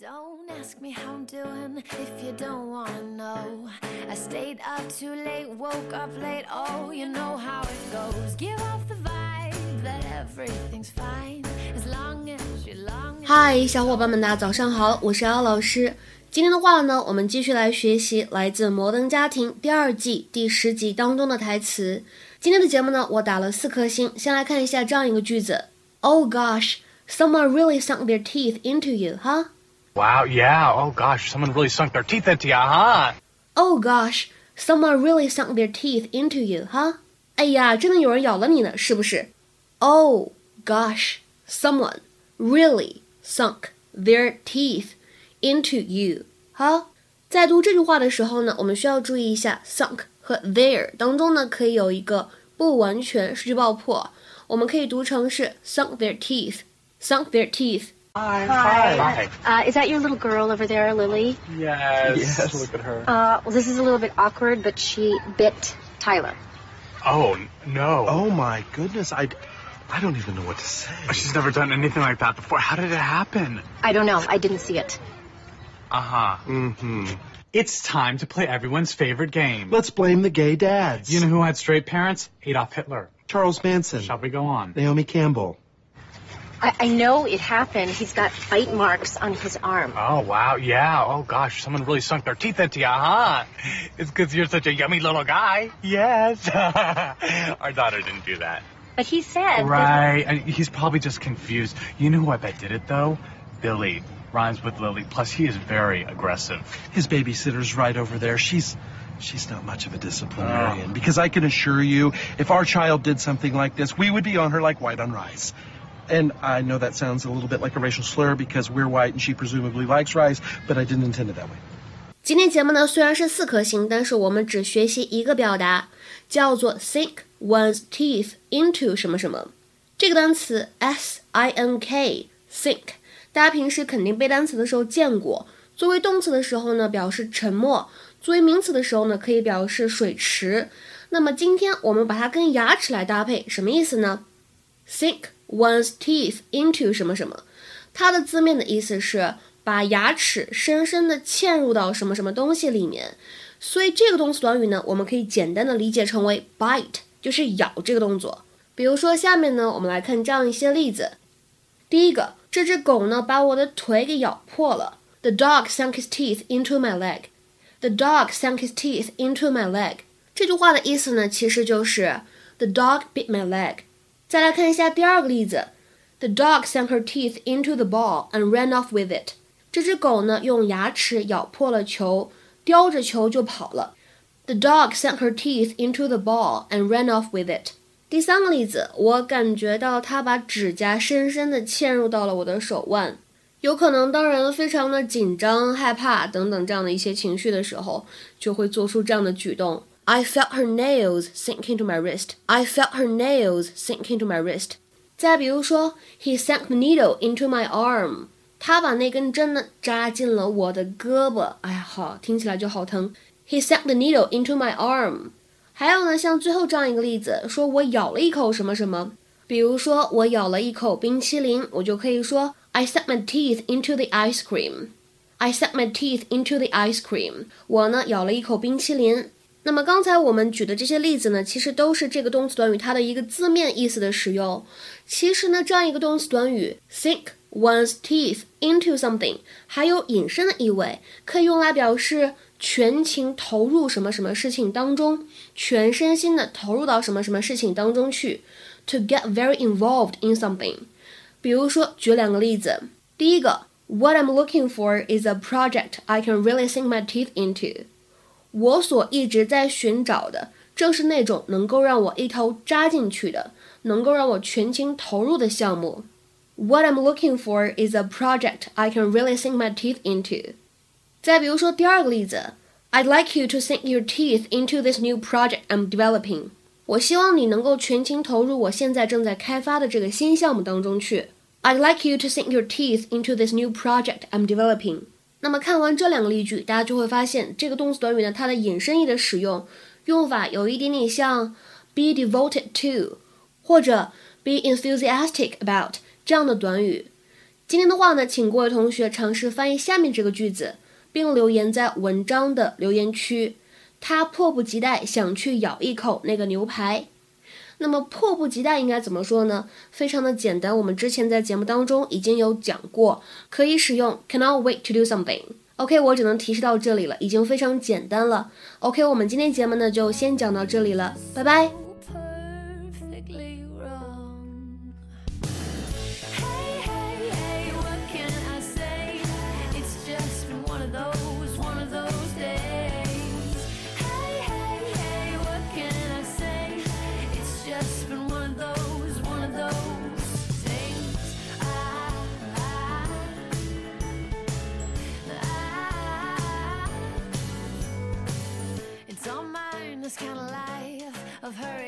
Don't ask me how I'm doing if you don't wanna know. I stayed up too late, woke up late, oh, you know how it goes. Give off the vibe that everything's fine as long as you're long. 嗨，小伙伴们，大家早上好，我是姚老师。今天的话呢，我们继续来学习来自《摩登家庭》第二季第十集当中的台词。今天的节目呢，我打了四颗星。先来看一下这样一个句子：Oh gosh, someone really sunk their teeth into you, huh? Wow, yeah. Oh gosh, someone really sunk their teeth into you, huh? Oh gosh, someone really sunk their teeth into you, huh? 哎呀，真的有人咬了你呢，是不是？Oh gosh, someone really sunk their teeth into you, huh? 在读这句话的时候呢，我们需要注意一下 sunk 和 their 当中呢，可以有一个不完全失去爆破，我们可以读成是 sunk their teeth, sunk their teeth。 Hi. Hi. Uh, is that your little girl over there, Lily? Yes. Yes. Look at her. Uh, well, this is a little bit awkward, but she bit Tyler. oh no. Oh my goodness, I, I don't even know what to say. She's never done anything like that before. How did it happen? I don't know. I didn't see it. Uh huh. Mm-hmm. It's time to play everyone's favorite game. Let's blame the gay dads. You know who had straight parents? Adolf Hitler. Charles Manson, Shall we go on? Naomi Campbell. I, I know it happened. He's got bite marks on his arm. Oh wow, yeah. Oh gosh, someone really sunk their teeth into you, huh? It's because you're such a yummy little guy. Yes. Our daughter didn't do that. But he said. that- Right. And he's probably just confused. You know who I bet did it though? Billy. Rhymes with Lily. Plus, he is very aggressive. His babysitter's right over there. She's, she's not much of a disciplinarian. Oh. Because I can assure you, if our child did something like this, we would be on her like white on rice. And I know that sounds a little bit like a racial slur because we're white and she presumably likes rice, but I didn't intend it that way. 今天节目呢虽然是四颗星，但是我们只学习一个表达，叫做 sink one's teeth into 什么什么。这个单词 s i n k sink，大家平时肯定背单词的时候见过。作为动词的时候呢，表示沉默；作为名词的时候呢，可以表示水池。那么今天我们把它跟牙齿来搭配，什么意思呢？sink one's teeth into 什么什么，它的字面的意思是把牙齿深深地嵌入到什么什么东西里面，所以这个动词短语呢，我们可以简单的理解成为 bite，就是咬这个动作。比如说下面呢，我们来看这样一些例子。第一个，这只狗呢把我的腿给咬破了。The dog sank his teeth into my leg. The dog sank his teeth into my leg. 这句话的意思呢，其实就是 The dog bit my leg. 再来看一下第二个例子，The dog sank her teeth into the ball and ran off with it. 这只狗呢用牙齿咬破了球，叼着球就跑了。The dog sank her teeth into the ball and ran off with it. 第三个例子，我感觉到它把指甲深深地嵌入到了我的手腕。有可能，当人，非常的紧张、害怕等等这样的一些情绪的时候，就会做出这样的举动。I felt her nails sink into my wrist. I felt her nails sink into my wrist. 再比如说，He sank the needle into my arm. 他把那根针呢扎进了我的胳膊。哎呀，好，听起来就好疼。He sank the needle into my arm. 还有呢，像最后这样一个例子，说我咬了一口什么什么。比如说，我咬了一口冰淇淋，我就可以说 I sank my teeth into the ice cream. I sank my teeth into the ice cream. 我呢咬了一口冰淇淋。 那么刚才我们举的这些例子呢，其实都是这个动词短语它的一个字面意思的使用。其实呢，这样一个动词短语 sink one's teeth into something 还有引申的意味，可以用来表示全情投入什么什么事情当中，全身心的投入到什么什么事情当中去，to get very involved in something。比如说，举两个例子，第一个，What I'm looking for is a project I can really sink my teeth into。我所一直在寻找的，正是那种能够让我一头扎进去的，能够让我全情投入的项目。What I'm looking for is a project I can really sink my teeth into。再比如说第二个例子，I'd like you to sink your teeth into this new project I'm developing。我希望你能够全情投入我现在正在开发的这个新项目当中去。I'd like you to sink your teeth into this new project I'm developing。 那么看完这两个例句，大家就会发现这个动词短语呢，它的引申义的使用用法有一点点像 be devoted to 或者 be enthusiastic about 这样的短语。今天的话呢，请各位同学尝试翻译下面这个句子，并留言在文章的留言区。他迫不及待想去咬一口那个牛排。那么迫不及待应该怎么说呢？非常的简单，我们之前在节目当中已经有讲过，可以使用 cannot wait to do something。OK，我只能提示到这里了，已经非常简单了。OK，我们今天节目呢就先讲到这里了，拜拜。of her